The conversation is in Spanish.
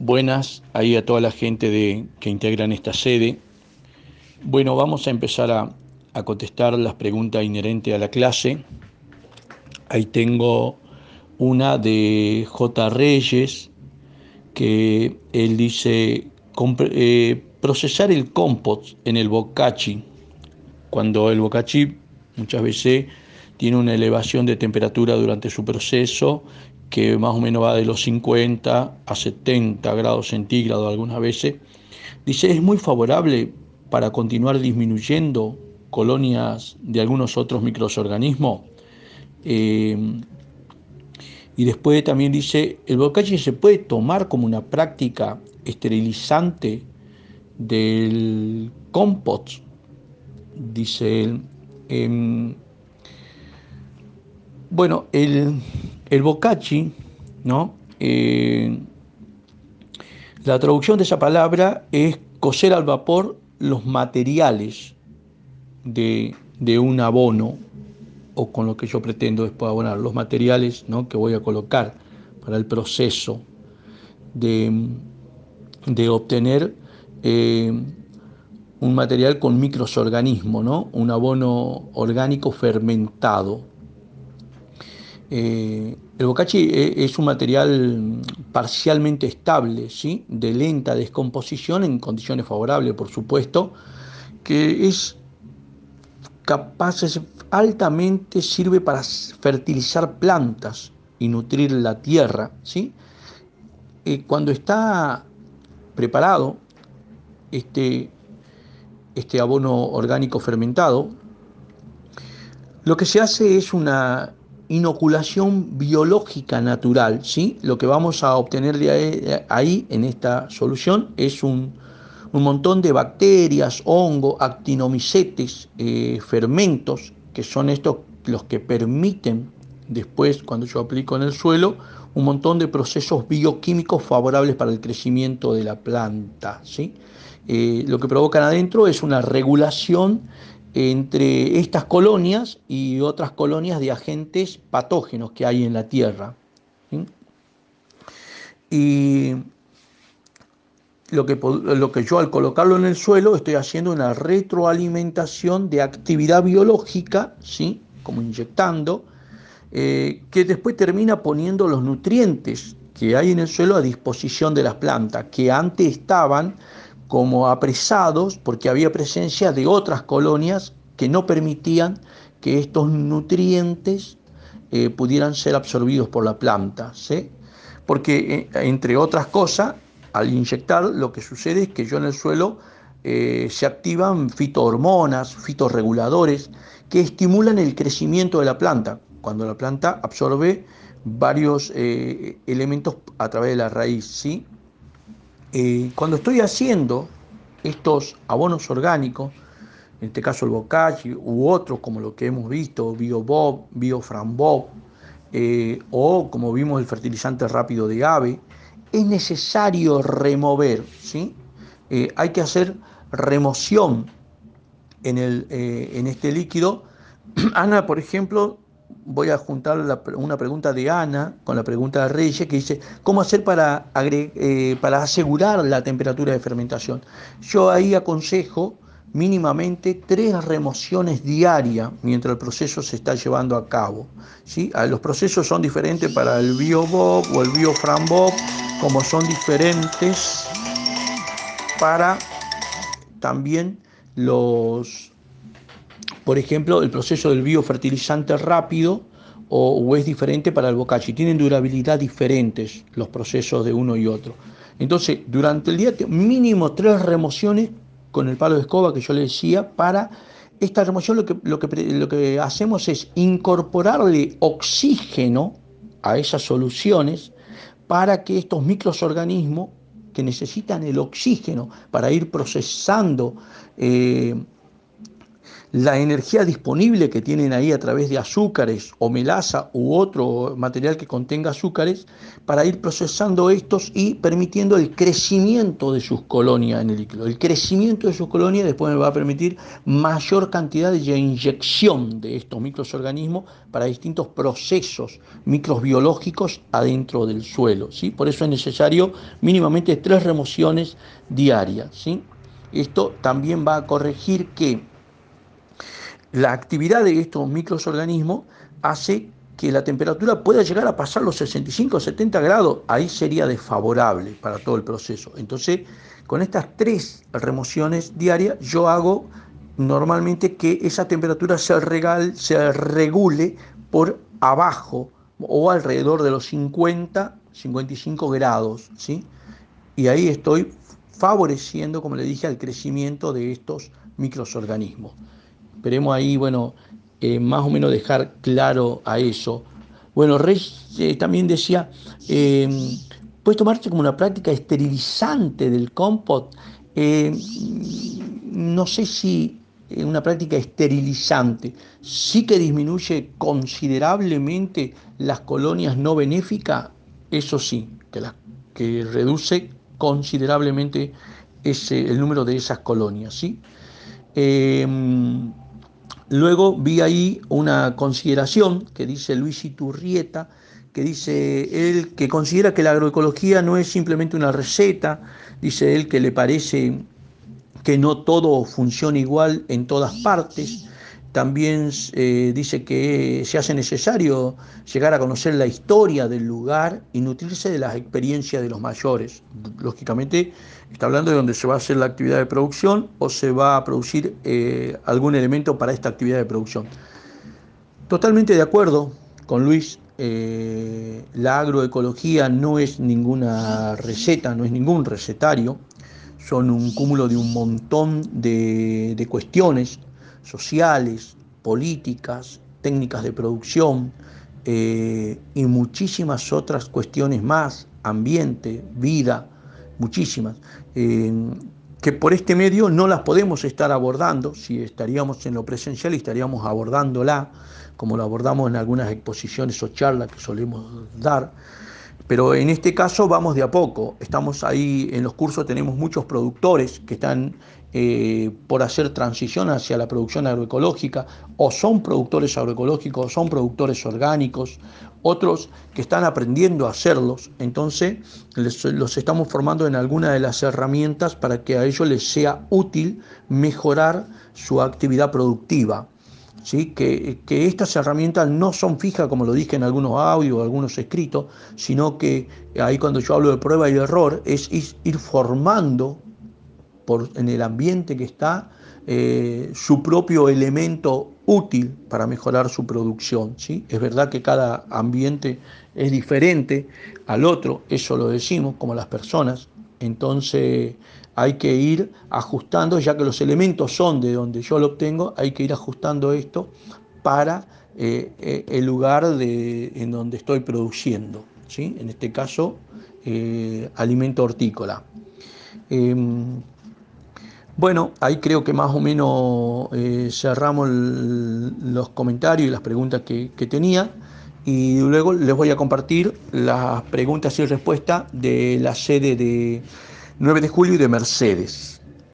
Buenas ahí a toda la gente de, que integran esta sede. Bueno, vamos a empezar a, a contestar las preguntas inherentes a la clase. Ahí tengo una de J. Reyes, que él dice, eh, procesar el compost en el bocachi, cuando el bocachi muchas veces tiene una elevación de temperatura durante su proceso que más o menos va de los 50 a 70 grados centígrados algunas veces. Dice, es muy favorable para continuar disminuyendo colonias de algunos otros microorganismos. Eh, y después también dice, el bocachi se puede tomar como una práctica esterilizante del compost, dice él. Em, bueno, el, el bocachi, ¿no? Eh, la traducción de esa palabra es coser al vapor los materiales de, un abono o con lo que yo pretendo después abonar, los materiales ¿no? que voy a colocar para el proceso de, de obtener eh, un material con microorganismos, ¿no? un abono orgánico fermentado. Eh, el bocachi e, es un material parcialmente estable, ¿sí? de lenta descomposición en condiciones favorables, por supuesto, que es capaz, altamente sirve para fertilizar plantas y nutrir la tierra. ¿sí? Eh, cuando está preparado este, este abono orgánico fermentado, lo que se hace es una inoculación biológica natural, ¿sí? Lo que vamos a obtener de ahí, en esta solución es un, montón de bacterias, hongos, actinomicetes, eh, fermentos, que son estos los que permiten después, cuando yo aplico en el suelo, un montón de procesos bioquímicos favorables para el crecimiento de la planta, ¿sí? Eh, lo que provocan adentro es una regulación entre estas colonias y otras colonias de agentes patógenos que hay en la Tierra. Y lo que, lo que yo al colocarlo en el suelo estoy haciendo una retroalimentación de actividad biológica, ¿sí? como inyectando, eh, que después termina poniendo los nutrientes que hay en el suelo a disposición de las plantas, que antes estaban como apresados porque había presencia de otras colonias que no permitían que estos nutrientes eh, pudieran ser absorbidos por la planta. ¿sí? Porque, eh, entre otras cosas, al inyectar lo que sucede es que yo en el suelo eh, se activan fitohormonas, fitorreguladores, que estimulan el crecimiento de la planta, cuando la planta absorbe varios elementos a través de la raíz. ¿sí? Eh, cuando estoy haciendo estos abonos orgánicos, en este caso el bocachi u otros como lo que hemos visto, BioBob, BioFrambob, eh, o como vimos el fertilizante rápido de ave, es necesario remover, ¿sí? Eh, hay que hacer remoción en, el, en este líquido. Ana, por ejemplo, voy a juntar una pregunta de Ana con la pregunta de Reyes que dice, ¿cómo hacer para, eh, para asegurar la temperatura de fermentación? Yo ahí aconsejo mínimamente tres remociones diarias mientras el proceso se está llevando a cabo. ¿sí? Ah, los procesos son diferentes para el BioBob o el BioFrambob, como son diferentes para también los por ejemplo, el proceso del biofertilizante rápido o, es diferente para el bocachi. Tienen durabilidad diferentes los procesos de uno y otro. Entonces, durante el día, mínimo tres remociones con el palo de escoba que yo le decía para esta remoción lo que, lo que, lo que hacemos es incorporarle oxígeno a esas soluciones para que estos microorganismos que necesitan el oxígeno para ir procesando eh, la energía disponible que tienen ahí a través de azúcares o melaza u otro material que contenga azúcares para ir procesando estos y permitiendo el crecimiento de sus colonias en el líquido. El crecimiento de sus colonias después me va a permitir mayor cantidad de inyección de estos microorganismos para distintos procesos microbiológicos adentro del suelo. ¿sí? Por eso es necesario mínimamente tres remociones diarias. ¿sí? Esto también va a corregir que la actividad de estos microorganismos hace que la temperatura pueda llegar a pasar los 65 o 70 grados, ahí sería desfavorable para todo el proceso. Entonces, con estas tres remociones diarias, yo hago normalmente que esa temperatura se, regal, se regule por abajo o alrededor de los 50, 55 grados, ¿sí? Y ahí estoy favoreciendo, como le dije, al crecimiento de estos microorganismos. Esperemos ahí, bueno, eh, más o menos dejar claro a eso. Bueno, Rey eh, también decía, eh, puede tomarse como una práctica esterilizante del compost. no sé si una práctica esterilizante, sí que disminuye considerablemente las colonias no benéficas, eso sí, que, que reduce considerablemente ese, el número de esas colonias. ¿sí? Luego vi ahí una consideración que dice Luis Iturrieta, que dice él que considera que la agroecología no es simplemente una receta, dice él que le parece que no todo funciona igual en todas partes, también eh, dice que se hace necesario llegar a conocer la historia del lugar y nutrirse de las experiencias de los mayores. Lógicamente está hablando de donde se va a hacer la actividad de producción o se va a producir eh, algún elemento para esta actividad de producción. Totalmente de acuerdo con Luis, eh, la agroecología no es ninguna receta, no es ningún recetario, son un cúmulo de un montón de, de cuestiones sociales, políticas, técnicas de producción eh, y muchísimas otras cuestiones más, ambiente, vida, muchísimas, eh, que por este medio no las podemos estar abordando, si estaríamos en lo presencial estaríamos abordándola, como lo abordamos en algunas exposiciones o charlas que solemos dar, pero en este caso vamos de a poco. Estamos ahí en los cursos, tenemos muchos productores que están eh, por hacer transición hacia la producción agroecológica, o son productores agroecológicos, o son productores orgánicos, otros que están aprendiendo a hacerlos. Entonces, los estamos formando en alguna de las herramientas para que a ellos les sea útil mejorar su actividad productiva. ¿Sí? Que, estas herramientas no son fijas, como lo dije en algunos audios, algunos escritos, sino que ahí cuando yo hablo de prueba y error, es ir formando en el ambiente que está eh, su propio elemento útil para mejorar su producción. ¿sí? Es verdad que cada ambiente es diferente al otro, eso lo decimos, como las personas. Entonces hay que ir ajustando, ya que los elementos son de donde yo lo obtengo, hay que ir ajustando esto para eh, eh, el lugar de, en donde estoy produciendo. ¿sí? En este caso, alimento hortícola. Bueno, ahí creo que más o menos eh, cerramos los comentarios y las preguntas que, que, tenía y luego les voy a compartir las preguntas y respuestas de la sede de 9 de julio y de Mercedes.